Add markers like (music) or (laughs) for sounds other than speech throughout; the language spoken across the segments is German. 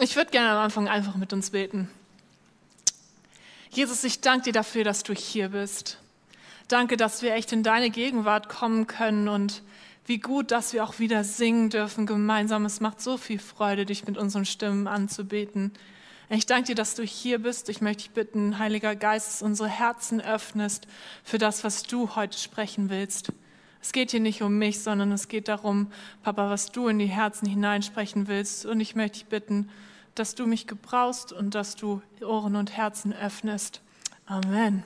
Ich würde gerne am Anfang einfach mit uns beten. Jesus, ich danke dir dafür, dass du hier bist. Danke, dass wir echt in deine Gegenwart kommen können und wie gut, dass wir auch wieder singen dürfen gemeinsam. Es macht so viel Freude, dich mit unseren Stimmen anzubeten. Ich danke dir, dass du hier bist. Ich möchte dich bitten, Heiliger Geist, dass unsere Herzen öffnest für das, was du heute sprechen willst. Es geht hier nicht um mich, sondern es geht darum, Papa, was du in die Herzen hineinsprechen willst. Und ich möchte dich bitten, dass du mich gebrauchst und dass du Ohren und Herzen öffnest. Amen.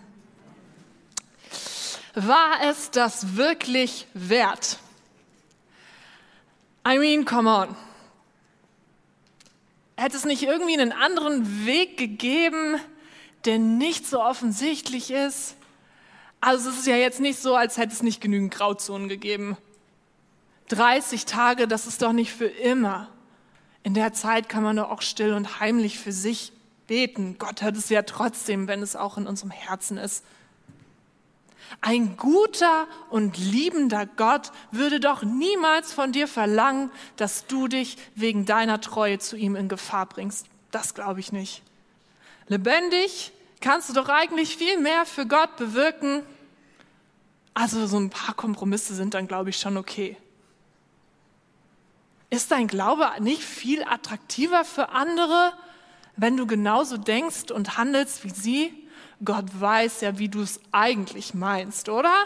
War es das wirklich wert? I mean, come on. Hätte es nicht irgendwie einen anderen Weg gegeben, der nicht so offensichtlich ist? Also es ist ja jetzt nicht so, als hätte es nicht genügend Grauzonen gegeben. 30 Tage, das ist doch nicht für immer. In der Zeit kann man doch auch still und heimlich für sich beten. Gott hört es ja trotzdem, wenn es auch in unserem Herzen ist. Ein guter und liebender Gott würde doch niemals von dir verlangen, dass du dich wegen deiner Treue zu ihm in Gefahr bringst. Das glaube ich nicht. Lebendig kannst du doch eigentlich viel mehr für Gott bewirken. Also so ein paar Kompromisse sind dann, glaube ich, schon okay. Ist dein Glaube nicht viel attraktiver für andere, wenn du genauso denkst und handelst wie sie? Gott weiß ja, wie du es eigentlich meinst, oder?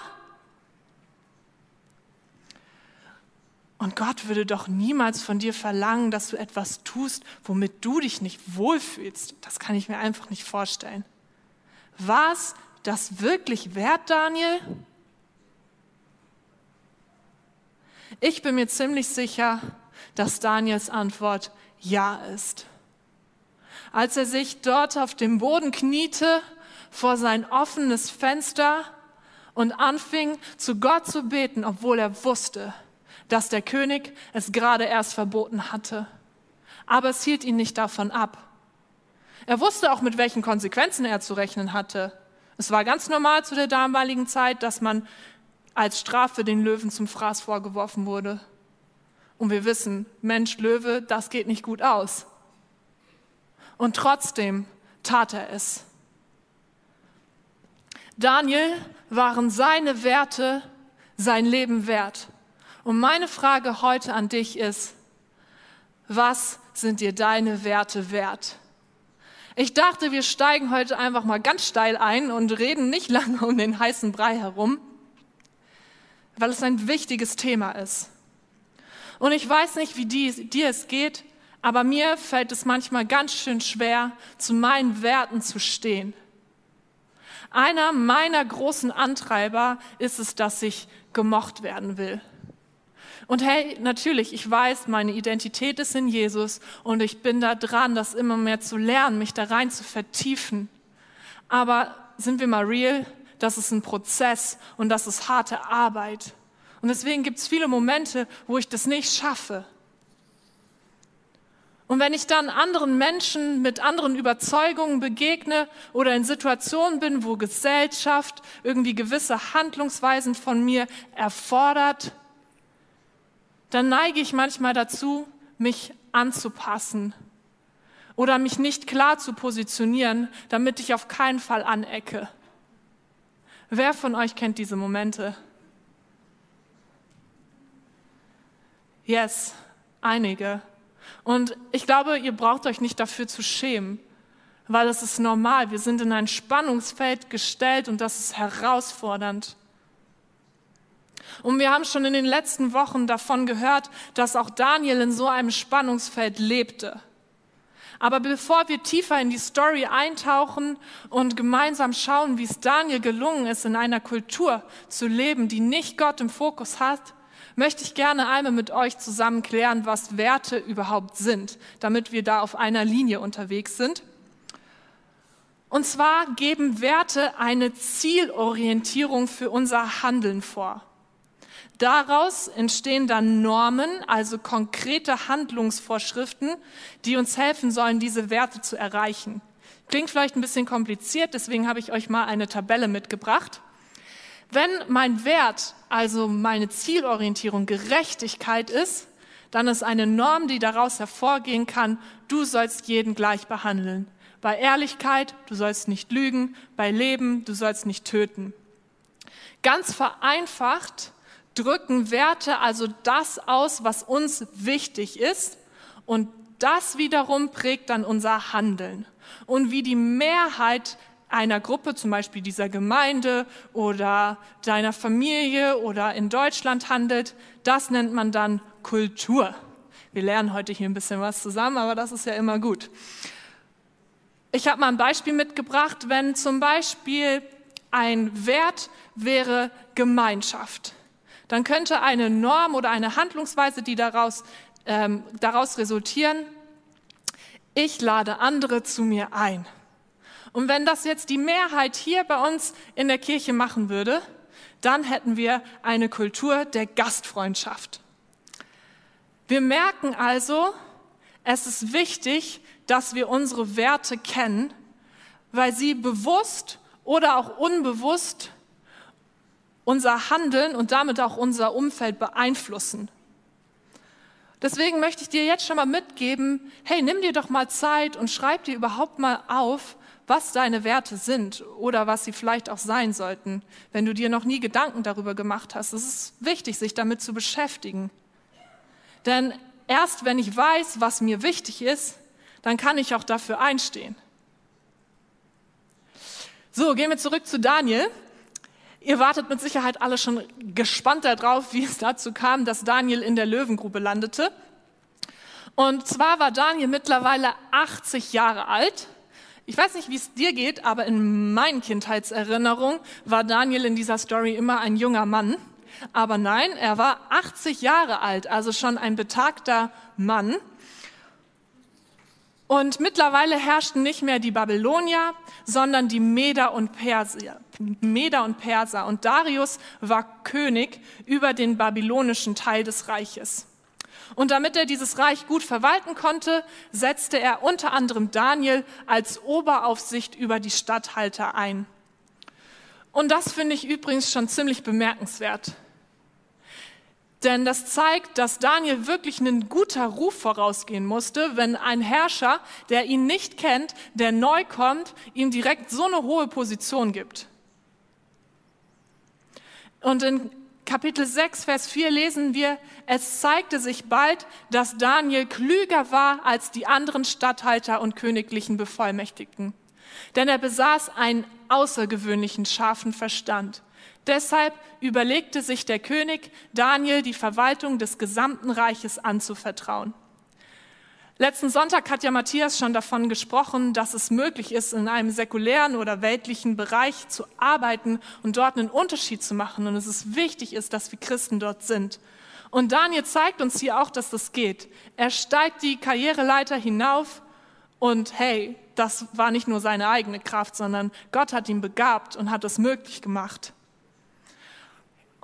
Und Gott würde doch niemals von dir verlangen, dass du etwas tust, womit du dich nicht wohlfühlst. Das kann ich mir einfach nicht vorstellen. War es das wirklich wert, Daniel? Ich bin mir ziemlich sicher, dass Daniels Antwort Ja ist. Als er sich dort auf dem Boden kniete vor sein offenes Fenster und anfing zu Gott zu beten, obwohl er wusste, dass der König es gerade erst verboten hatte. Aber es hielt ihn nicht davon ab. Er wusste auch, mit welchen Konsequenzen er zu rechnen hatte. Es war ganz normal zu der damaligen Zeit, dass man als Strafe den Löwen zum Fraß vorgeworfen wurde. Und wir wissen, Mensch, Löwe, das geht nicht gut aus. Und trotzdem tat er es. Daniel waren seine Werte sein Leben wert. Und meine Frage heute an dich ist, was sind dir deine Werte wert? Ich dachte, wir steigen heute einfach mal ganz steil ein und reden nicht (laughs) lange um den heißen Brei herum, weil es ein wichtiges Thema ist. Und ich weiß nicht, wie die, dir es geht, aber mir fällt es manchmal ganz schön schwer, zu meinen Werten zu stehen. Einer meiner großen Antreiber ist es, dass ich gemocht werden will. Und hey, natürlich, ich weiß, meine Identität ist in Jesus und ich bin da dran, das immer mehr zu lernen, mich da rein zu vertiefen. Aber sind wir mal real, das ist ein Prozess und das ist harte Arbeit. Und deswegen gibt es viele Momente, wo ich das nicht schaffe. Und wenn ich dann anderen Menschen mit anderen Überzeugungen begegne oder in Situationen bin, wo Gesellschaft irgendwie gewisse Handlungsweisen von mir erfordert, dann neige ich manchmal dazu, mich anzupassen oder mich nicht klar zu positionieren, damit ich auf keinen Fall anecke. Wer von euch kennt diese Momente? Yes, einige. Und ich glaube, ihr braucht euch nicht dafür zu schämen, weil es ist normal. Wir sind in ein Spannungsfeld gestellt und das ist herausfordernd. Und wir haben schon in den letzten Wochen davon gehört, dass auch Daniel in so einem Spannungsfeld lebte. Aber bevor wir tiefer in die Story eintauchen und gemeinsam schauen, wie es Daniel gelungen ist, in einer Kultur zu leben, die nicht Gott im Fokus hat, möchte ich gerne einmal mit euch zusammen klären, was Werte überhaupt sind, damit wir da auf einer Linie unterwegs sind. Und zwar geben Werte eine Zielorientierung für unser Handeln vor. Daraus entstehen dann Normen, also konkrete Handlungsvorschriften, die uns helfen sollen, diese Werte zu erreichen. Klingt vielleicht ein bisschen kompliziert, deswegen habe ich euch mal eine Tabelle mitgebracht. Wenn mein Wert, also meine Zielorientierung Gerechtigkeit ist, dann ist eine Norm, die daraus hervorgehen kann, du sollst jeden gleich behandeln. Bei Ehrlichkeit, du sollst nicht lügen, bei Leben, du sollst nicht töten. Ganz vereinfacht drücken Werte also das aus, was uns wichtig ist und das wiederum prägt dann unser Handeln. Und wie die Mehrheit einer Gruppe, zum Beispiel dieser Gemeinde oder deiner Familie oder in Deutschland handelt, das nennt man dann Kultur. Wir lernen heute hier ein bisschen was zusammen, aber das ist ja immer gut. Ich habe mal ein Beispiel mitgebracht, wenn zum Beispiel ein Wert wäre Gemeinschaft, dann könnte eine Norm oder eine Handlungsweise, die daraus, ähm, daraus resultieren, ich lade andere zu mir ein. Und wenn das jetzt die Mehrheit hier bei uns in der Kirche machen würde, dann hätten wir eine Kultur der Gastfreundschaft. Wir merken also, es ist wichtig, dass wir unsere Werte kennen, weil sie bewusst oder auch unbewusst unser Handeln und damit auch unser Umfeld beeinflussen. Deswegen möchte ich dir jetzt schon mal mitgeben, hey, nimm dir doch mal Zeit und schreib dir überhaupt mal auf, was deine Werte sind oder was sie vielleicht auch sein sollten, wenn du dir noch nie Gedanken darüber gemacht hast. Es ist wichtig, sich damit zu beschäftigen. Denn erst wenn ich weiß, was mir wichtig ist, dann kann ich auch dafür einstehen. So, gehen wir zurück zu Daniel. Ihr wartet mit Sicherheit alle schon gespannt darauf, wie es dazu kam, dass Daniel in der Löwengrube landete. Und zwar war Daniel mittlerweile 80 Jahre alt ich weiß nicht, wie es dir geht, aber in meinen Kindheitserinnerungen war Daniel in dieser Story immer ein junger Mann. Aber nein, er war 80 Jahre alt, also schon ein betagter Mann. Und mittlerweile herrschten nicht mehr die Babylonier, sondern die Meder und Perser. Meder und Perser. Und Darius war König über den babylonischen Teil des Reiches. Und damit er dieses Reich gut verwalten konnte, setzte er unter anderem Daniel als Oberaufsicht über die Statthalter ein. Und das finde ich übrigens schon ziemlich bemerkenswert. Denn das zeigt, dass Daniel wirklich einen guter Ruf vorausgehen musste, wenn ein Herrscher, der ihn nicht kennt, der neu kommt, ihm direkt so eine hohe Position gibt. Und in Kapitel 6, Vers 4 lesen wir, es zeigte sich bald, dass Daniel klüger war als die anderen Statthalter und königlichen Bevollmächtigten. Denn er besaß einen außergewöhnlichen scharfen Verstand. Deshalb überlegte sich der König, Daniel die Verwaltung des gesamten Reiches anzuvertrauen. Letzten Sonntag hat ja Matthias schon davon gesprochen, dass es möglich ist, in einem säkulären oder weltlichen Bereich zu arbeiten und dort einen Unterschied zu machen. Und es ist wichtig ist, dass wir Christen dort sind. Und Daniel zeigt uns hier auch, dass das geht. Er steigt die Karriereleiter hinauf und hey, das war nicht nur seine eigene Kraft, sondern Gott hat ihn begabt und hat es möglich gemacht.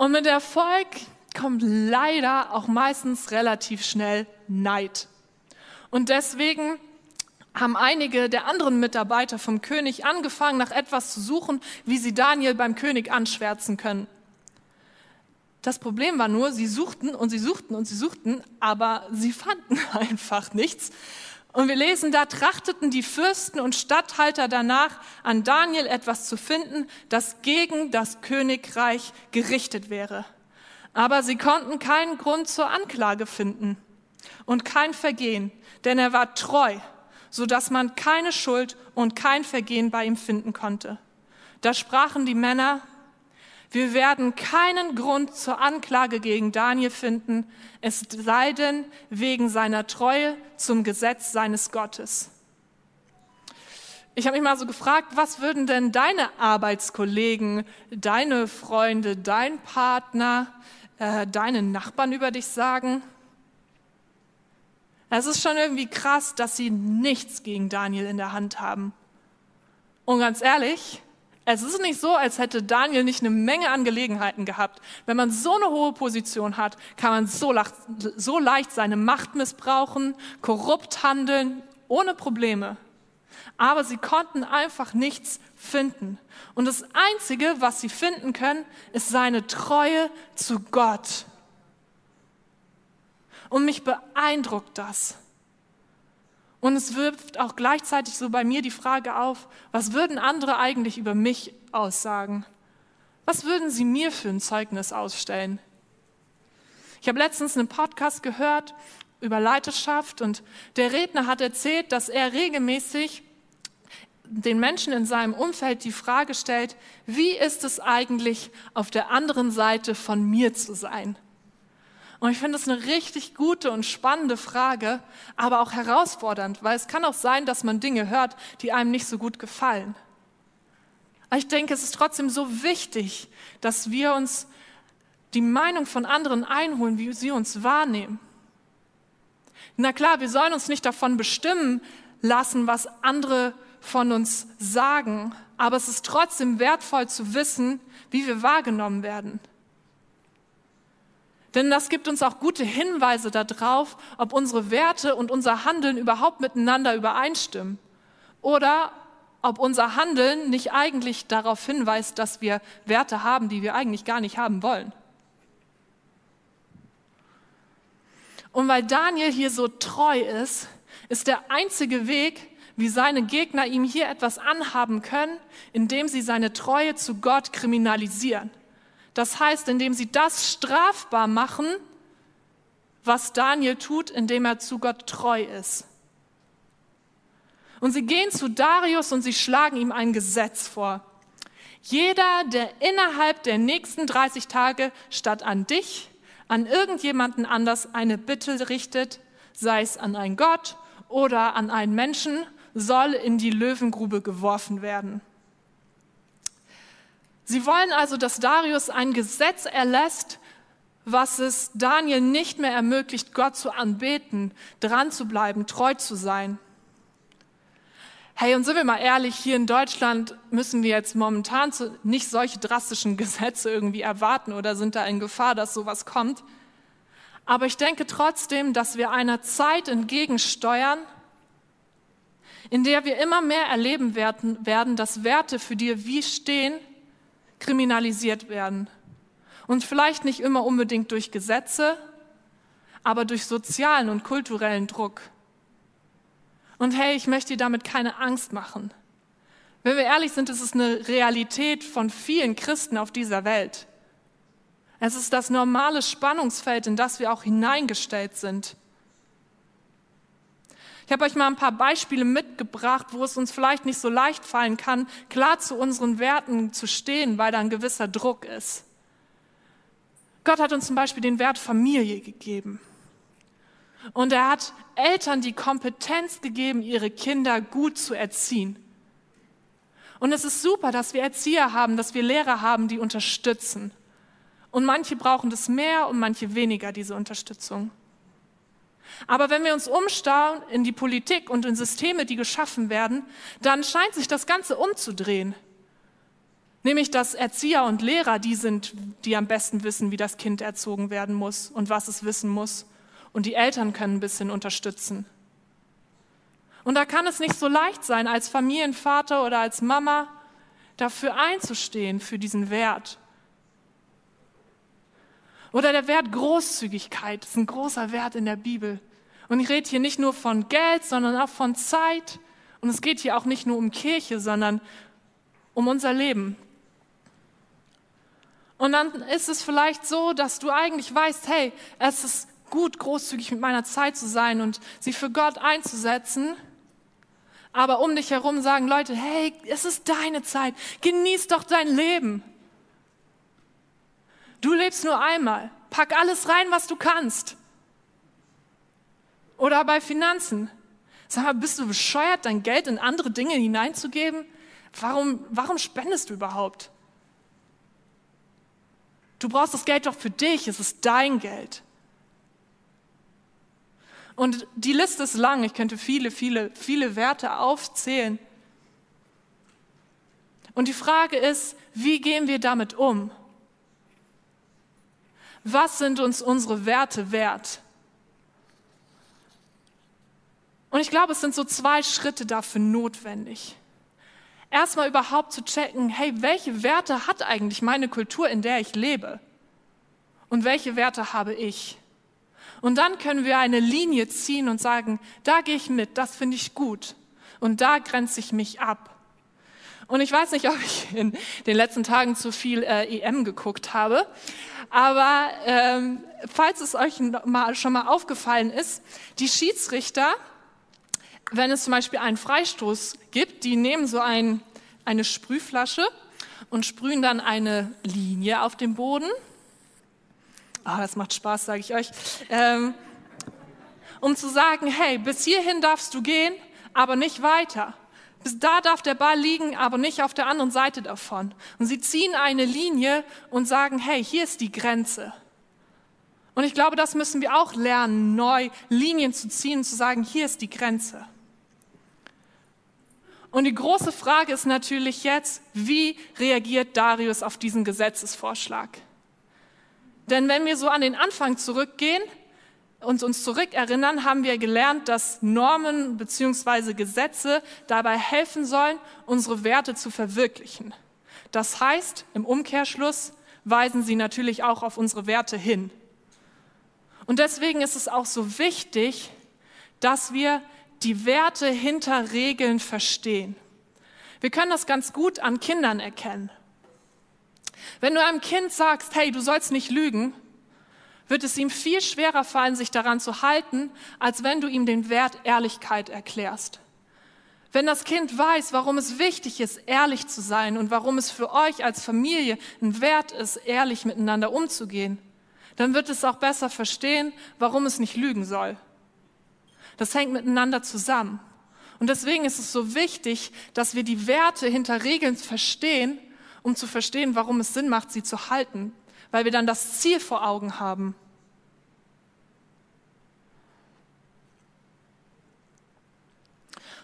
Und mit Erfolg kommt leider auch meistens relativ schnell Neid. Und deswegen haben einige der anderen Mitarbeiter vom König angefangen, nach etwas zu suchen, wie sie Daniel beim König anschwärzen können. Das Problem war nur, sie suchten und sie suchten und sie suchten, aber sie fanden (laughs) einfach nichts. Und wir lesen, da trachteten die Fürsten und Statthalter danach, an Daniel etwas zu finden, das gegen das Königreich gerichtet wäre. Aber sie konnten keinen Grund zur Anklage finden und kein Vergehen, denn er war treu, so dass man keine Schuld und kein Vergehen bei ihm finden konnte. Da sprachen die Männer, wir werden keinen Grund zur Anklage gegen Daniel finden, es sei denn wegen seiner Treue zum Gesetz seines Gottes. Ich habe mich mal so gefragt, was würden denn deine Arbeitskollegen, deine Freunde, dein Partner, äh, deine Nachbarn über dich sagen? Es ist schon irgendwie krass, dass sie nichts gegen Daniel in der Hand haben. Und ganz ehrlich, es ist nicht so, als hätte Daniel nicht eine Menge an Gelegenheiten gehabt. Wenn man so eine hohe Position hat, kann man so, so leicht seine Macht missbrauchen, korrupt handeln, ohne Probleme. Aber sie konnten einfach nichts finden. Und das Einzige, was sie finden können, ist seine Treue zu Gott. Und mich beeindruckt das. Und es wirft auch gleichzeitig so bei mir die Frage auf, was würden andere eigentlich über mich aussagen? Was würden sie mir für ein Zeugnis ausstellen? Ich habe letztens einen Podcast gehört über Leiterschaft und der Redner hat erzählt, dass er regelmäßig den Menschen in seinem Umfeld die Frage stellt, wie ist es eigentlich auf der anderen Seite von mir zu sein? Und ich finde das eine richtig gute und spannende Frage, aber auch herausfordernd, weil es kann auch sein, dass man Dinge hört, die einem nicht so gut gefallen. Aber ich denke, es ist trotzdem so wichtig, dass wir uns die Meinung von anderen einholen, wie sie uns wahrnehmen. Na klar, wir sollen uns nicht davon bestimmen lassen, was andere von uns sagen, aber es ist trotzdem wertvoll zu wissen, wie wir wahrgenommen werden. Denn das gibt uns auch gute Hinweise darauf, ob unsere Werte und unser Handeln überhaupt miteinander übereinstimmen oder ob unser Handeln nicht eigentlich darauf hinweist, dass wir Werte haben, die wir eigentlich gar nicht haben wollen. Und weil Daniel hier so treu ist, ist der einzige Weg, wie seine Gegner ihm hier etwas anhaben können, indem sie seine Treue zu Gott kriminalisieren. Das heißt, indem sie das strafbar machen, was Daniel tut, indem er zu Gott treu ist. Und sie gehen zu Darius und sie schlagen ihm ein Gesetz vor. Jeder, der innerhalb der nächsten 30 Tage statt an dich, an irgendjemanden anders eine Bitte richtet, sei es an einen Gott oder an einen Menschen, soll in die Löwengrube geworfen werden. Sie wollen also, dass Darius ein Gesetz erlässt, was es Daniel nicht mehr ermöglicht, Gott zu anbeten, dran zu bleiben, treu zu sein. Hey, und sind wir mal ehrlich, hier in Deutschland müssen wir jetzt momentan nicht solche drastischen Gesetze irgendwie erwarten oder sind da in Gefahr, dass sowas kommt. Aber ich denke trotzdem, dass wir einer Zeit entgegensteuern, in der wir immer mehr erleben werden, dass Werte, für die wir stehen, kriminalisiert werden. Und vielleicht nicht immer unbedingt durch Gesetze, aber durch sozialen und kulturellen Druck. Und hey, ich möchte dir damit keine Angst machen. Wenn wir ehrlich sind, ist es eine Realität von vielen Christen auf dieser Welt. Es ist das normale Spannungsfeld, in das wir auch hineingestellt sind. Ich habe euch mal ein paar Beispiele mitgebracht, wo es uns vielleicht nicht so leicht fallen kann, klar zu unseren Werten zu stehen, weil da ein gewisser Druck ist. Gott hat uns zum Beispiel den Wert Familie gegeben. Und er hat Eltern die Kompetenz gegeben, ihre Kinder gut zu erziehen. Und es ist super, dass wir Erzieher haben, dass wir Lehrer haben, die unterstützen. Und manche brauchen das mehr und manche weniger, diese Unterstützung. Aber wenn wir uns umstauen in die Politik und in Systeme, die geschaffen werden, dann scheint sich das Ganze umzudrehen. Nämlich, dass Erzieher und Lehrer die sind, die am besten wissen, wie das Kind erzogen werden muss und was es wissen muss. Und die Eltern können ein bisschen unterstützen. Und da kann es nicht so leicht sein, als Familienvater oder als Mama dafür einzustehen, für diesen Wert. Oder der Wert Großzügigkeit ist ein großer Wert in der Bibel. Und ich rede hier nicht nur von Geld, sondern auch von Zeit. Und es geht hier auch nicht nur um Kirche, sondern um unser Leben. Und dann ist es vielleicht so, dass du eigentlich weißt, hey, es ist gut, großzügig mit meiner Zeit zu sein und sie für Gott einzusetzen. Aber um dich herum sagen Leute, hey, es ist deine Zeit, genieß doch dein Leben. Du lebst nur einmal, pack alles rein, was du kannst. Oder bei Finanzen. Sag mal, bist du bescheuert, dein Geld in andere Dinge hineinzugeben? Warum, warum spendest du überhaupt? Du brauchst das Geld doch für dich, es ist dein Geld. Und die Liste ist lang, ich könnte viele, viele, viele Werte aufzählen. Und die Frage ist, wie gehen wir damit um? Was sind uns unsere Werte wert? Und ich glaube, es sind so zwei Schritte dafür notwendig. Erstmal überhaupt zu checken, hey, welche Werte hat eigentlich meine Kultur, in der ich lebe? Und welche Werte habe ich? Und dann können wir eine Linie ziehen und sagen, da gehe ich mit, das finde ich gut. Und da grenze ich mich ab. Und ich weiß nicht, ob ich in den letzten Tagen zu viel äh, EM geguckt habe, aber ähm, falls es euch mal, schon mal aufgefallen ist, die Schiedsrichter, wenn es zum Beispiel einen Freistoß gibt, die nehmen so ein, eine Sprühflasche und sprühen dann eine Linie auf dem Boden. Oh, das macht Spaß, sage ich euch. Ähm, um zu sagen, hey, bis hierhin darfst du gehen, aber nicht weiter. Bis da darf der Ball liegen, aber nicht auf der anderen Seite davon. Und sie ziehen eine Linie und sagen, hey, hier ist die Grenze. Und ich glaube, das müssen wir auch lernen, neu Linien zu ziehen und zu sagen, hier ist die Grenze. Und die große Frage ist natürlich jetzt, wie reagiert Darius auf diesen Gesetzesvorschlag? Denn wenn wir so an den Anfang zurückgehen und uns zurückerinnern, haben wir gelernt, dass Normen bzw. Gesetze dabei helfen sollen, unsere Werte zu verwirklichen. Das heißt, im Umkehrschluss weisen sie natürlich auch auf unsere Werte hin. Und deswegen ist es auch so wichtig, dass wir die Werte hinter Regeln verstehen. Wir können das ganz gut an Kindern erkennen. Wenn du einem Kind sagst, hey, du sollst nicht lügen, wird es ihm viel schwerer fallen, sich daran zu halten, als wenn du ihm den Wert Ehrlichkeit erklärst. Wenn das Kind weiß, warum es wichtig ist, ehrlich zu sein und warum es für euch als Familie ein Wert ist, ehrlich miteinander umzugehen, dann wird es auch besser verstehen, warum es nicht lügen soll. Das hängt miteinander zusammen. Und deswegen ist es so wichtig, dass wir die Werte hinter Regeln verstehen, um zu verstehen, warum es Sinn macht, sie zu halten, weil wir dann das Ziel vor Augen haben.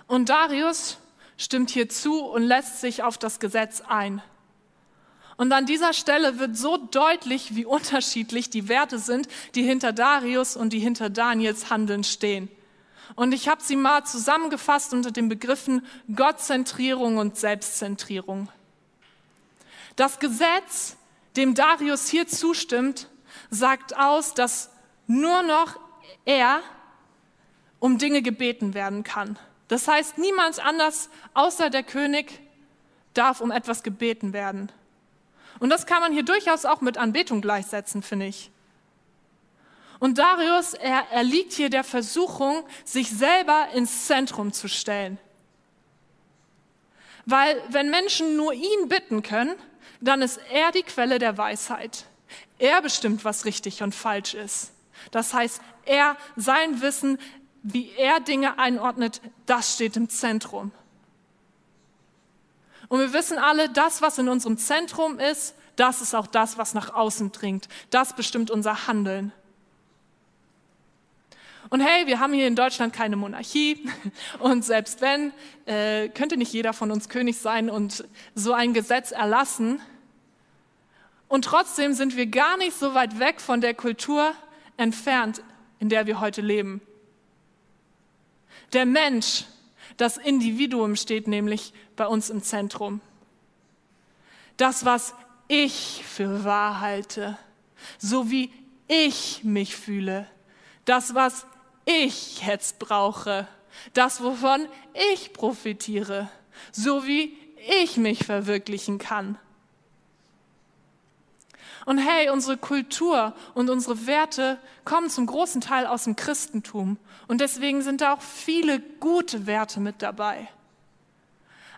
Und Darius stimmt hier zu und lässt sich auf das Gesetz ein. Und an dieser Stelle wird so deutlich, wie unterschiedlich die Werte sind, die hinter Darius und die hinter Daniels Handeln stehen. Und ich habe sie mal zusammengefasst unter den Begriffen Gottzentrierung und Selbstzentrierung. Das Gesetz, dem Darius hier zustimmt, sagt aus, dass nur noch er um Dinge gebeten werden kann. Das heißt, niemand anders außer der König darf um etwas gebeten werden. Und das kann man hier durchaus auch mit Anbetung gleichsetzen, finde ich. Und Darius, er, er liegt hier der Versuchung, sich selber ins Zentrum zu stellen. Weil wenn Menschen nur ihn bitten können, dann ist er die Quelle der Weisheit. Er bestimmt, was richtig und falsch ist. Das heißt, er, sein Wissen, wie er Dinge einordnet, das steht im Zentrum. Und wir wissen alle, das, was in unserem Zentrum ist, das ist auch das, was nach außen dringt. Das bestimmt unser Handeln. Und hey, wir haben hier in Deutschland keine Monarchie (laughs) und selbst wenn, äh, könnte nicht jeder von uns König sein und so ein Gesetz erlassen. Und trotzdem sind wir gar nicht so weit weg von der Kultur entfernt, in der wir heute leben. Der Mensch, das Individuum steht nämlich bei uns im Zentrum. Das, was ich für wahr halte, so wie ich mich fühle, das, was ich jetzt brauche, das, wovon ich profitiere, so wie ich mich verwirklichen kann. Und hey, unsere Kultur und unsere Werte kommen zum großen Teil aus dem Christentum. Und deswegen sind da auch viele gute Werte mit dabei.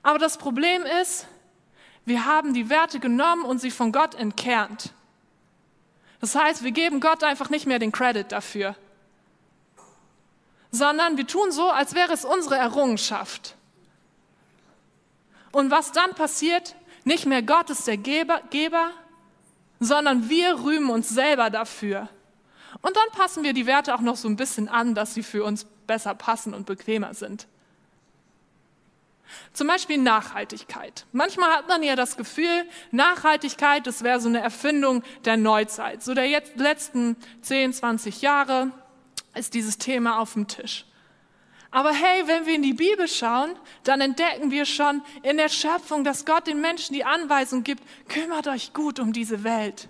Aber das Problem ist, wir haben die Werte genommen und sie von Gott entkernt. Das heißt, wir geben Gott einfach nicht mehr den Credit dafür sondern wir tun so, als wäre es unsere Errungenschaft. Und was dann passiert, nicht mehr Gott ist der Geber, Geber, sondern wir rühmen uns selber dafür. Und dann passen wir die Werte auch noch so ein bisschen an, dass sie für uns besser passen und bequemer sind. Zum Beispiel Nachhaltigkeit. Manchmal hat man ja das Gefühl, Nachhaltigkeit, das wäre so eine Erfindung der Neuzeit, so der letzten 10, 20 Jahre ist dieses Thema auf dem Tisch. Aber hey, wenn wir in die Bibel schauen, dann entdecken wir schon in der Schöpfung, dass Gott den Menschen die Anweisung gibt, kümmert euch gut um diese Welt.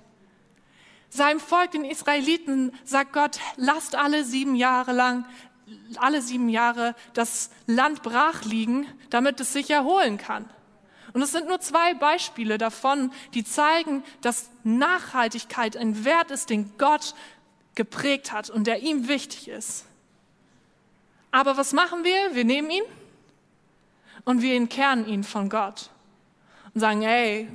Seinem Volk, den Israeliten, sagt Gott, lasst alle sieben Jahre lang, alle sieben Jahre das Land brach liegen, damit es sich erholen kann. Und es sind nur zwei Beispiele davon, die zeigen, dass Nachhaltigkeit ein Wert ist, den Gott geprägt hat und der ihm wichtig ist. Aber was machen wir? Wir nehmen ihn und wir entkernen ihn von Gott und sagen, hey,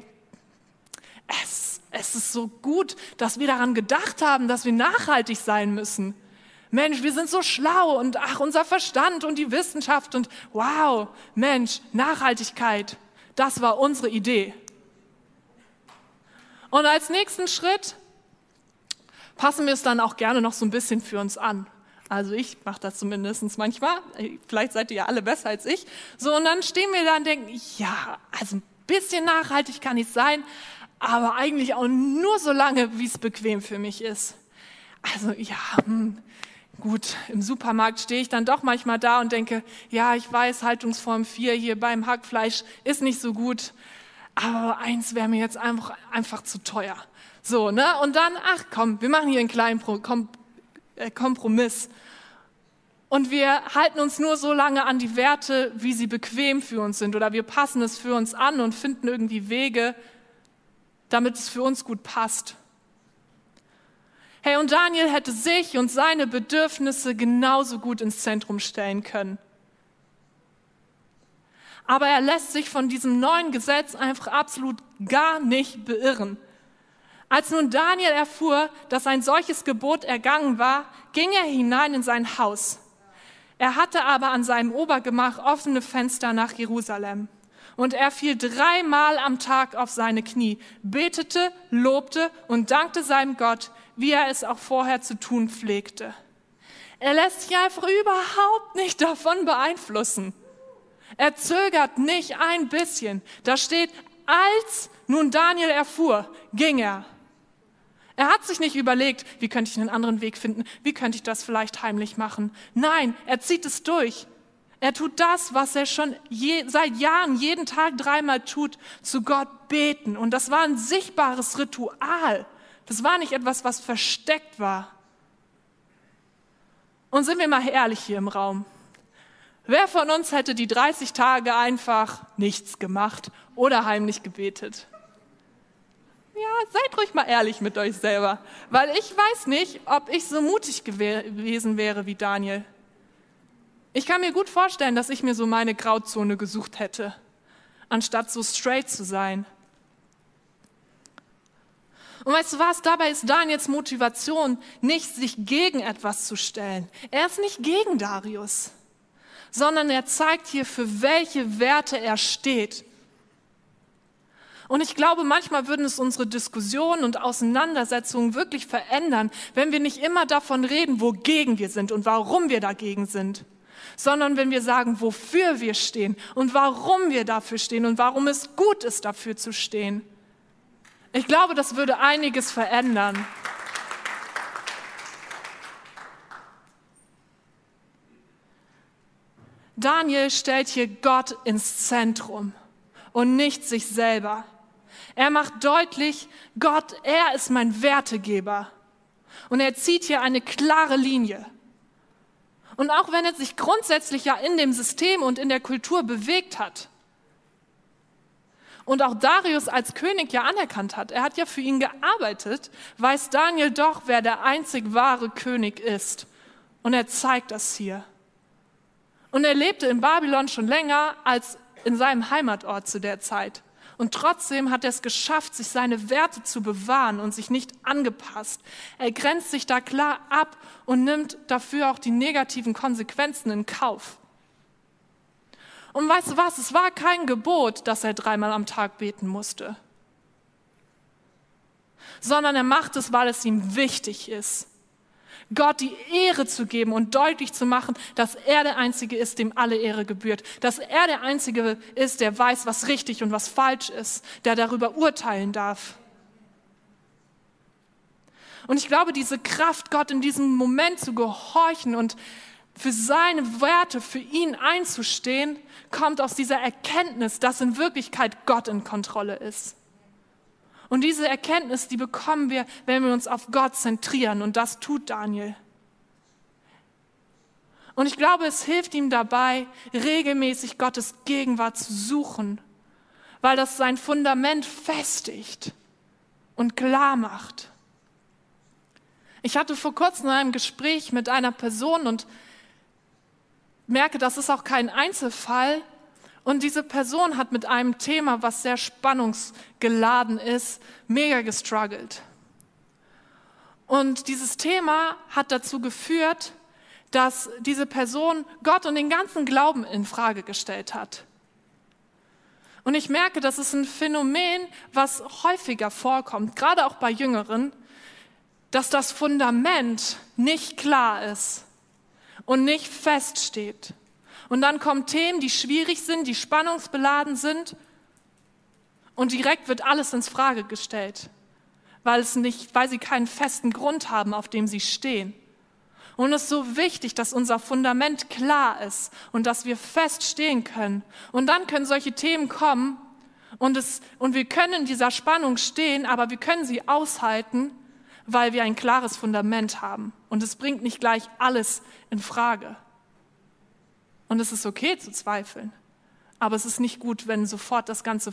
es, es ist so gut, dass wir daran gedacht haben, dass wir nachhaltig sein müssen. Mensch, wir sind so schlau und ach, unser Verstand und die Wissenschaft und wow, Mensch, Nachhaltigkeit, das war unsere Idee. Und als nächsten Schritt passen wir es dann auch gerne noch so ein bisschen für uns an. Also ich mache das zumindest manchmal. Vielleicht seid ihr ja alle besser als ich. So, und dann stehen wir da und denken, ja, also ein bisschen nachhaltig kann ich sein, aber eigentlich auch nur so lange, wie es bequem für mich ist. Also ja, hm, gut, im Supermarkt stehe ich dann doch manchmal da und denke, ja, ich weiß, Haltungsform 4 hier beim Hackfleisch ist nicht so gut, aber eins wäre mir jetzt einfach, einfach zu teuer. So, ne? Und dann, ach komm, wir machen hier einen kleinen äh, Kompromiss. Und wir halten uns nur so lange an die Werte, wie sie bequem für uns sind, oder wir passen es für uns an und finden irgendwie Wege, damit es für uns gut passt. Hey, und Daniel hätte sich und seine Bedürfnisse genauso gut ins Zentrum stellen können. Aber er lässt sich von diesem neuen Gesetz einfach absolut gar nicht beirren. Als nun Daniel erfuhr, dass ein solches Gebot ergangen war, ging er hinein in sein Haus. Er hatte aber an seinem Obergemach offene Fenster nach Jerusalem. Und er fiel dreimal am Tag auf seine Knie, betete, lobte und dankte seinem Gott, wie er es auch vorher zu tun pflegte. Er lässt sich einfach überhaupt nicht davon beeinflussen. Er zögert nicht ein bisschen. Da steht, als nun Daniel erfuhr, ging er. Er hat sich nicht überlegt, wie könnte ich einen anderen Weg finden, wie könnte ich das vielleicht heimlich machen. Nein, er zieht es durch. Er tut das, was er schon je, seit Jahren jeden Tag dreimal tut, zu Gott beten. Und das war ein sichtbares Ritual. Das war nicht etwas, was versteckt war. Und sind wir mal ehrlich hier im Raum. Wer von uns hätte die 30 Tage einfach nichts gemacht oder heimlich gebetet? Ja, seid ruhig mal ehrlich mit euch selber, weil ich weiß nicht, ob ich so mutig gewesen wäre wie Daniel. Ich kann mir gut vorstellen, dass ich mir so meine Grauzone gesucht hätte, anstatt so straight zu sein. Und weißt du was, dabei ist Daniels Motivation nicht, sich gegen etwas zu stellen. Er ist nicht gegen Darius, sondern er zeigt hier, für welche Werte er steht. Und ich glaube, manchmal würden es unsere Diskussionen und Auseinandersetzungen wirklich verändern, wenn wir nicht immer davon reden, wogegen wir sind und warum wir dagegen sind, sondern wenn wir sagen, wofür wir stehen und warum wir dafür stehen und warum es gut ist, dafür zu stehen. Ich glaube, das würde einiges verändern. Daniel stellt hier Gott ins Zentrum und nicht sich selber. Er macht deutlich, Gott, er ist mein Wertegeber. Und er zieht hier eine klare Linie. Und auch wenn er sich grundsätzlich ja in dem System und in der Kultur bewegt hat, und auch Darius als König ja anerkannt hat, er hat ja für ihn gearbeitet, weiß Daniel doch, wer der einzig wahre König ist. Und er zeigt das hier. Und er lebte in Babylon schon länger als in seinem Heimatort zu der Zeit. Und trotzdem hat er es geschafft, sich seine Werte zu bewahren und sich nicht angepasst. Er grenzt sich da klar ab und nimmt dafür auch die negativen Konsequenzen in Kauf. Und weißt du was, es war kein Gebot, dass er dreimal am Tag beten musste, sondern er macht es, weil es ihm wichtig ist. Gott die Ehre zu geben und deutlich zu machen, dass er der Einzige ist, dem alle Ehre gebührt, dass er der Einzige ist, der weiß, was richtig und was falsch ist, der darüber urteilen darf. Und ich glaube, diese Kraft, Gott in diesem Moment zu gehorchen und für seine Werte, für ihn einzustehen, kommt aus dieser Erkenntnis, dass in Wirklichkeit Gott in Kontrolle ist. Und diese Erkenntnis, die bekommen wir, wenn wir uns auf Gott zentrieren. Und das tut Daniel. Und ich glaube, es hilft ihm dabei, regelmäßig Gottes Gegenwart zu suchen, weil das sein Fundament festigt und klar macht. Ich hatte vor kurzem ein Gespräch mit einer Person und merke, das ist auch kein Einzelfall. Und diese Person hat mit einem Thema, was sehr spannungsgeladen ist, mega gestruggelt. Und dieses Thema hat dazu geführt, dass diese Person Gott und den ganzen Glauben in Frage gestellt hat. Und ich merke, das ist ein Phänomen, was häufiger vorkommt, gerade auch bei Jüngeren, dass das Fundament nicht klar ist und nicht feststeht. Und dann kommen Themen, die schwierig sind, die spannungsbeladen sind und direkt wird alles ins Frage gestellt, weil es nicht, weil sie keinen festen Grund haben, auf dem sie stehen. Und es ist so wichtig, dass unser Fundament klar ist und dass wir feststehen können. Und dann können solche Themen kommen und, es, und wir können in dieser Spannung stehen, aber wir können sie aushalten, weil wir ein klares Fundament haben. Und es bringt nicht gleich alles in Frage. Und es ist okay zu zweifeln. Aber es ist nicht gut, wenn sofort das Ganze,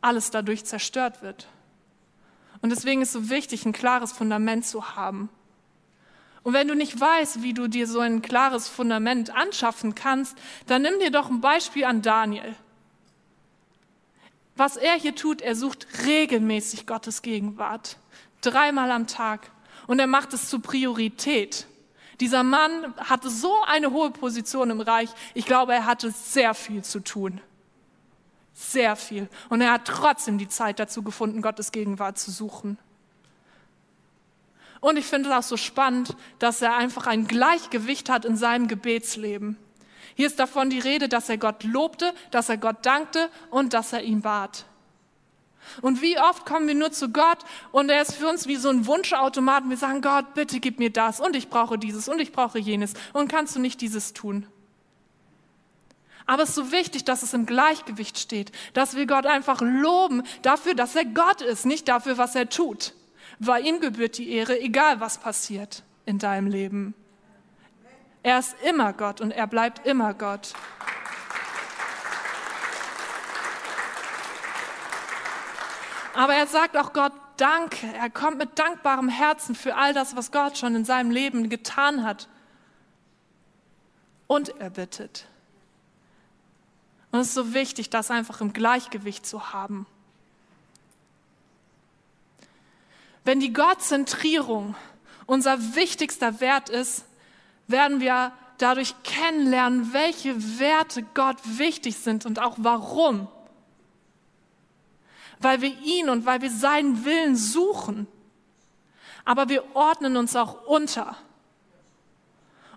alles dadurch zerstört wird. Und deswegen ist es so wichtig, ein klares Fundament zu haben. Und wenn du nicht weißt, wie du dir so ein klares Fundament anschaffen kannst, dann nimm dir doch ein Beispiel an Daniel. Was er hier tut, er sucht regelmäßig Gottes Gegenwart. Dreimal am Tag. Und er macht es zur Priorität. Dieser Mann hatte so eine hohe Position im Reich. Ich glaube, er hatte sehr viel zu tun. Sehr viel. Und er hat trotzdem die Zeit dazu gefunden, Gottes Gegenwart zu suchen. Und ich finde auch so spannend, dass er einfach ein Gleichgewicht hat in seinem Gebetsleben. Hier ist davon die Rede, dass er Gott lobte, dass er Gott dankte und dass er ihn bat. Und wie oft kommen wir nur zu Gott und er ist für uns wie so ein Wunschautomat und wir sagen, Gott, bitte gib mir das und ich brauche dieses und ich brauche jenes und kannst du nicht dieses tun? Aber es ist so wichtig, dass es im Gleichgewicht steht, dass wir Gott einfach loben dafür, dass er Gott ist, nicht dafür, was er tut weil ihm gebührt die Ehre, egal was passiert in deinem Leben. Er ist immer Gott und er bleibt immer Gott. Aber er sagt auch Gott Danke. Er kommt mit dankbarem Herzen für all das, was Gott schon in seinem Leben getan hat. Und er bittet. Und es ist so wichtig, das einfach im Gleichgewicht zu haben. Wenn die Gottzentrierung unser wichtigster Wert ist, werden wir dadurch kennenlernen, welche Werte Gott wichtig sind und auch warum. Weil wir ihn und weil wir seinen Willen suchen. Aber wir ordnen uns auch unter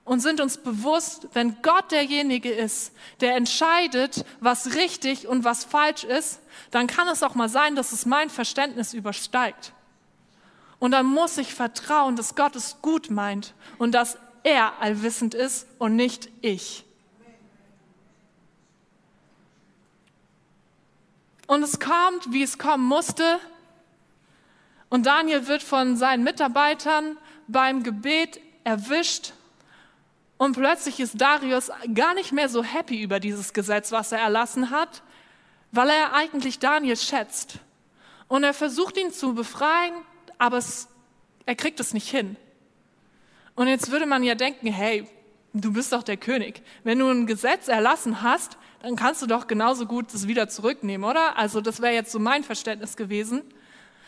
und sind uns bewusst, wenn Gott derjenige ist, der entscheidet, was richtig und was falsch ist, dann kann es auch mal sein, dass es mein Verständnis übersteigt. Und dann muss ich vertrauen, dass Gott es gut meint und dass er allwissend ist und nicht ich. Und es kommt, wie es kommen musste. Und Daniel wird von seinen Mitarbeitern beim Gebet erwischt. Und plötzlich ist Darius gar nicht mehr so happy über dieses Gesetz, was er erlassen hat, weil er eigentlich Daniel schätzt. Und er versucht ihn zu befreien aber es, er kriegt es nicht hin. Und jetzt würde man ja denken, hey, du bist doch der König. Wenn du ein Gesetz erlassen hast, dann kannst du doch genauso gut es wieder zurücknehmen, oder? Also das wäre jetzt so mein Verständnis gewesen.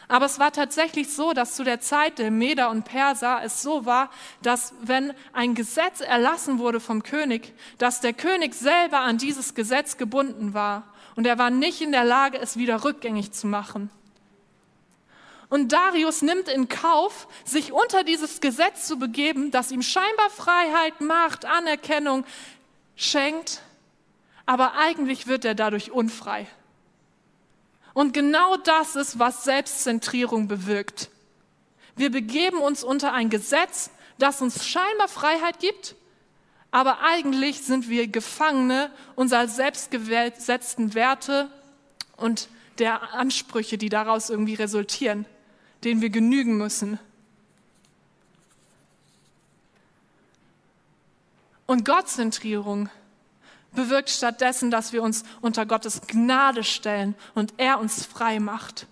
Aber es war tatsächlich so, dass zu der Zeit der Meder und Perser es so war, dass wenn ein Gesetz erlassen wurde vom König, dass der König selber an dieses Gesetz gebunden war und er war nicht in der Lage, es wieder rückgängig zu machen. Und Darius nimmt in Kauf, sich unter dieses Gesetz zu begeben, das ihm scheinbar Freiheit, Macht, Anerkennung schenkt, aber eigentlich wird er dadurch unfrei. Und genau das ist, was Selbstzentrierung bewirkt. Wir begeben uns unter ein Gesetz, das uns scheinbar Freiheit gibt, aber eigentlich sind wir Gefangene unserer selbstgesetzten Werte und der Ansprüche, die daraus irgendwie resultieren, denen wir genügen müssen. Und Gottzentrierung bewirkt stattdessen, dass wir uns unter Gottes Gnade stellen und er uns frei macht.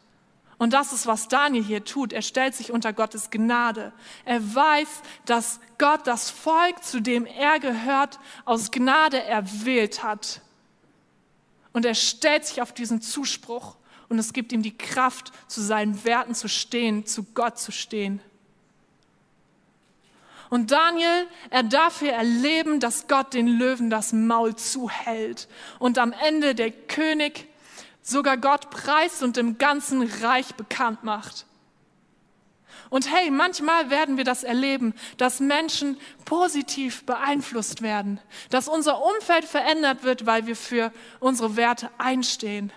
Und das ist, was Daniel hier tut. Er stellt sich unter Gottes Gnade. Er weiß, dass Gott das Volk, zu dem er gehört, aus Gnade erwählt hat. Und er stellt sich auf diesen Zuspruch und es gibt ihm die Kraft, zu seinen Werten zu stehen, zu Gott zu stehen. Und Daniel, er darf hier erleben, dass Gott den Löwen das Maul zuhält und am Ende der König sogar Gott preist und im ganzen Reich bekannt macht. Und hey, manchmal werden wir das erleben, dass Menschen positiv beeinflusst werden, dass unser Umfeld verändert wird, weil wir für unsere Werte einstehen.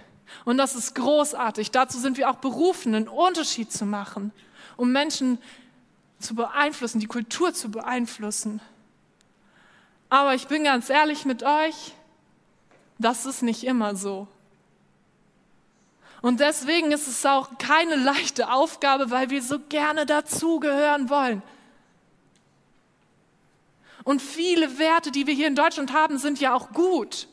Und das ist großartig. Dazu sind wir auch berufen, einen Unterschied zu machen, um Menschen zu beeinflussen, die Kultur zu beeinflussen. Aber ich bin ganz ehrlich mit euch, das ist nicht immer so. Und deswegen ist es auch keine leichte Aufgabe, weil wir so gerne dazugehören wollen. Und viele Werte, die wir hier in Deutschland haben, sind ja auch gut.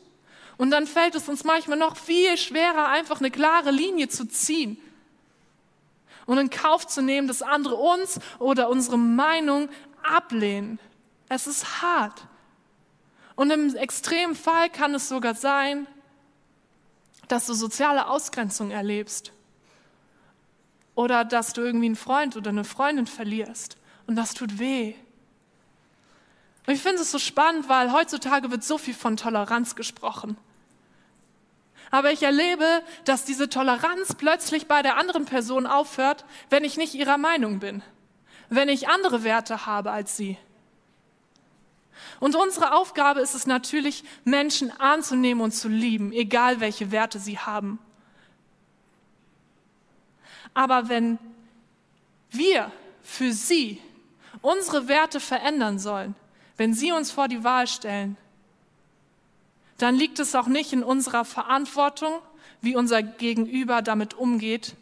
Und dann fällt es uns manchmal noch viel schwerer, einfach eine klare Linie zu ziehen und in Kauf zu nehmen, dass andere uns oder unsere Meinung ablehnen. Es ist hart. Und im extremen Fall kann es sogar sein, dass du soziale Ausgrenzung erlebst oder dass du irgendwie einen Freund oder eine Freundin verlierst und das tut weh. Und ich finde es so spannend, weil heutzutage wird so viel von Toleranz gesprochen. Aber ich erlebe, dass diese Toleranz plötzlich bei der anderen Person aufhört, wenn ich nicht ihrer Meinung bin, wenn ich andere Werte habe als sie. Und unsere Aufgabe ist es natürlich, Menschen anzunehmen und zu lieben, egal welche Werte sie haben. Aber wenn wir für sie unsere Werte verändern sollen, wenn sie uns vor die Wahl stellen, dann liegt es auch nicht in unserer Verantwortung, wie unser Gegenüber damit umgeht,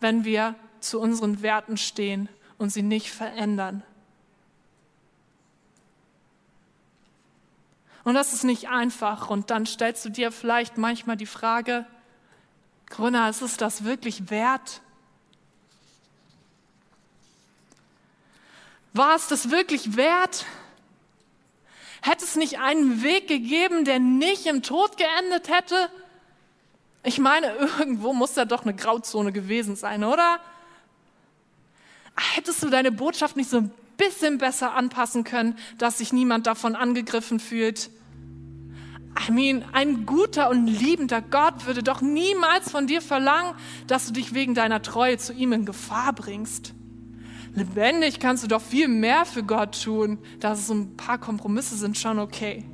wenn wir zu unseren Werten stehen und sie nicht verändern. Und das ist nicht einfach. Und dann stellst du dir vielleicht manchmal die Frage, Grüner, ist es das wirklich wert? War es das wirklich wert? Hätte es nicht einen Weg gegeben, der nicht im Tod geendet hätte? Ich meine, (laughs) irgendwo muss da doch eine Grauzone gewesen sein, oder? Hättest du deine Botschaft nicht so ein bisschen besser anpassen können, dass sich niemand davon angegriffen fühlt. I mean, ein guter und liebender Gott würde doch niemals von dir verlangen, dass du dich wegen deiner Treue zu ihm in Gefahr bringst. Lebendig kannst du doch viel mehr für Gott tun. Dass so ein paar Kompromisse sind schon okay.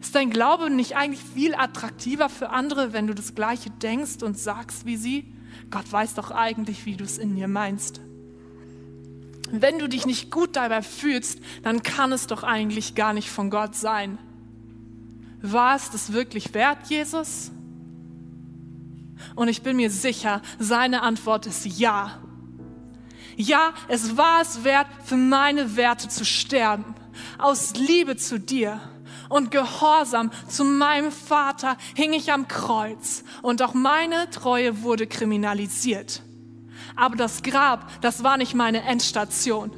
Ist dein Glaube nicht eigentlich viel attraktiver für andere, wenn du das Gleiche denkst und sagst wie sie? Gott weiß doch eigentlich, wie du es in dir meinst. Wenn du dich nicht gut dabei fühlst, dann kann es doch eigentlich gar nicht von Gott sein. War es das wirklich wert, Jesus? Und ich bin mir sicher, seine Antwort ist ja. Ja, es war es wert, für meine Werte zu sterben, aus Liebe zu dir und Gehorsam zu meinem Vater hing ich am Kreuz und auch meine Treue wurde kriminalisiert. Aber das Grab, das war nicht meine Endstation,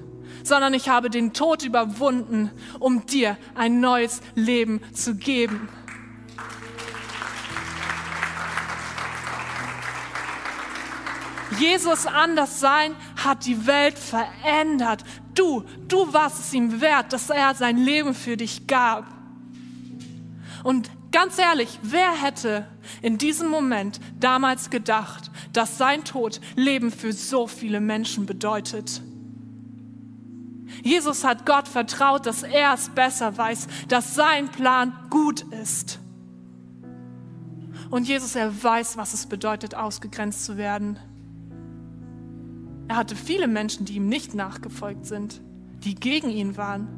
sondern ich habe den Tod überwunden, um dir ein neues Leben zu geben. Jesus anders sein hat die Welt verändert. Du, du warst es ihm wert, dass er sein Leben für dich gab. Und ganz ehrlich, wer hätte in diesem Moment damals gedacht, dass sein Tod Leben für so viele Menschen bedeutet. Jesus hat Gott vertraut, dass er es besser weiß, dass sein Plan gut ist. Und Jesus, er weiß, was es bedeutet, ausgegrenzt zu werden. Er hatte viele Menschen, die ihm nicht nachgefolgt sind, die gegen ihn waren.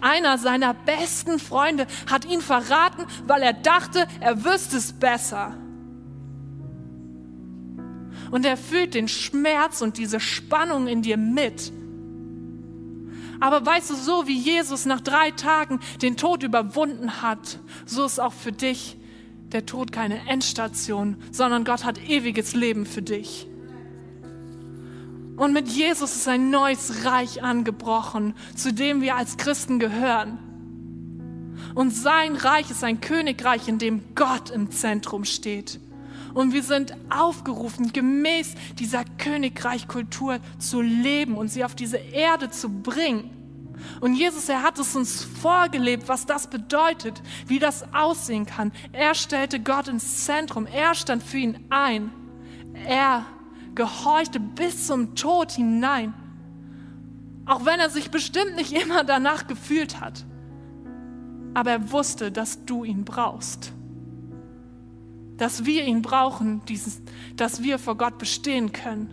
Einer seiner besten Freunde hat ihn verraten, weil er dachte, er wüsste es besser. Und er fühlt den Schmerz und diese Spannung in dir mit. Aber weißt du, so wie Jesus nach drei Tagen den Tod überwunden hat, so ist auch für dich der Tod keine Endstation, sondern Gott hat ewiges Leben für dich. Und mit Jesus ist ein neues Reich angebrochen, zu dem wir als Christen gehören. Und sein Reich ist ein Königreich, in dem Gott im Zentrum steht. Und wir sind aufgerufen, gemäß dieser Königreichkultur zu leben und sie auf diese Erde zu bringen. Und Jesus, er hat es uns vorgelebt, was das bedeutet, wie das aussehen kann. Er stellte Gott ins Zentrum. Er stand für ihn ein. Er gehorchte bis zum Tod hinein. Auch wenn er sich bestimmt nicht immer danach gefühlt hat. Aber er wusste, dass du ihn brauchst dass wir ihn brauchen, dieses, dass wir vor Gott bestehen können.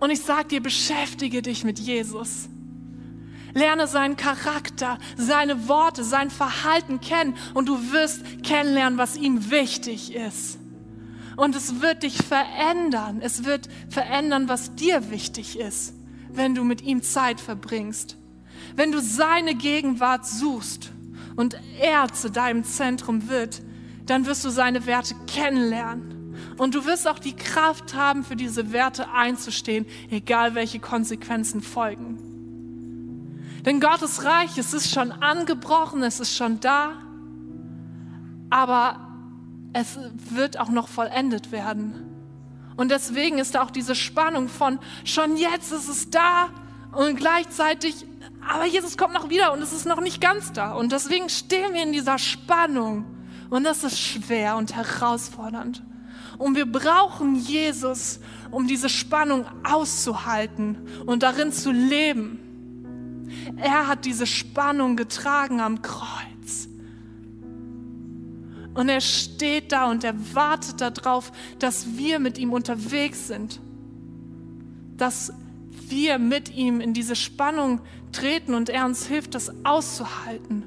Und ich sage dir, beschäftige dich mit Jesus. Lerne seinen Charakter, seine Worte, sein Verhalten kennen und du wirst kennenlernen, was ihm wichtig ist. Und es wird dich verändern. Es wird verändern, was dir wichtig ist, wenn du mit ihm Zeit verbringst. Wenn du seine Gegenwart suchst und er zu deinem Zentrum wird, dann wirst du seine Werte kennenlernen. Und du wirst auch die Kraft haben, für diese Werte einzustehen, egal welche Konsequenzen folgen. Denn Gottes Reich, es ist schon angebrochen, es ist schon da, aber es wird auch noch vollendet werden. Und deswegen ist da auch diese Spannung von, schon jetzt ist es da und gleichzeitig aber Jesus kommt noch wieder und es ist noch nicht ganz da. Und deswegen stehen wir in dieser Spannung. Und das ist schwer und herausfordernd. Und wir brauchen Jesus, um diese Spannung auszuhalten und darin zu leben. Er hat diese Spannung getragen am Kreuz. Und er steht da und er wartet darauf, dass wir mit ihm unterwegs sind. Dass wir mit ihm in diese Spannung treten und er uns hilft, das auszuhalten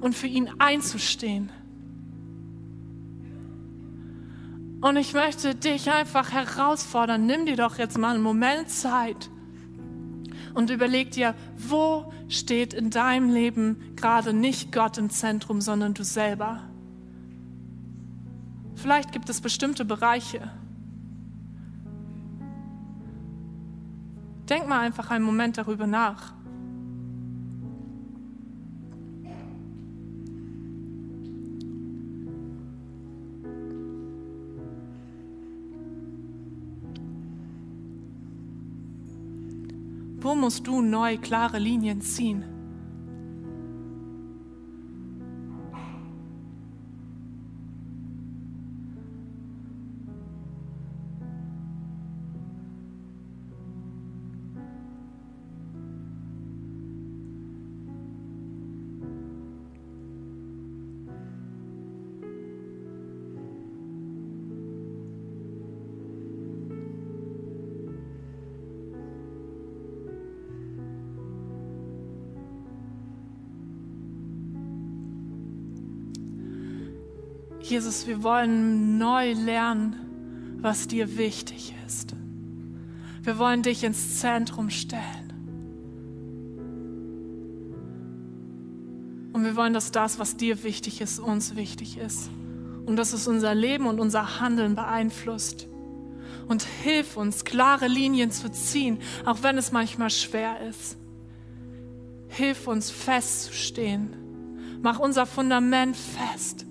und für ihn einzustehen. Und ich möchte dich einfach herausfordern, nimm dir doch jetzt mal einen Moment Zeit und überleg dir, wo steht in deinem Leben gerade nicht Gott im Zentrum, sondern du selber. Vielleicht gibt es bestimmte Bereiche, Denk mal einfach einen Moment darüber nach. Wo musst du neu klare Linien ziehen? Jesus, wir wollen neu lernen, was dir wichtig ist. Wir wollen dich ins Zentrum stellen. Und wir wollen, dass das, was dir wichtig ist, uns wichtig ist. Und dass es unser Leben und unser Handeln beeinflusst. Und hilf uns, klare Linien zu ziehen, auch wenn es manchmal schwer ist. Hilf uns festzustehen. Mach unser Fundament fest.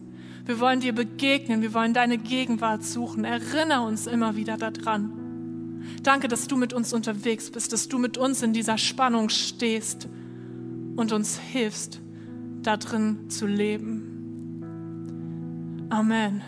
Wir wollen dir begegnen, wir wollen deine Gegenwart suchen. Erinnere uns immer wieder daran. Danke, dass du mit uns unterwegs bist, dass du mit uns in dieser Spannung stehst und uns hilfst, darin zu leben. Amen.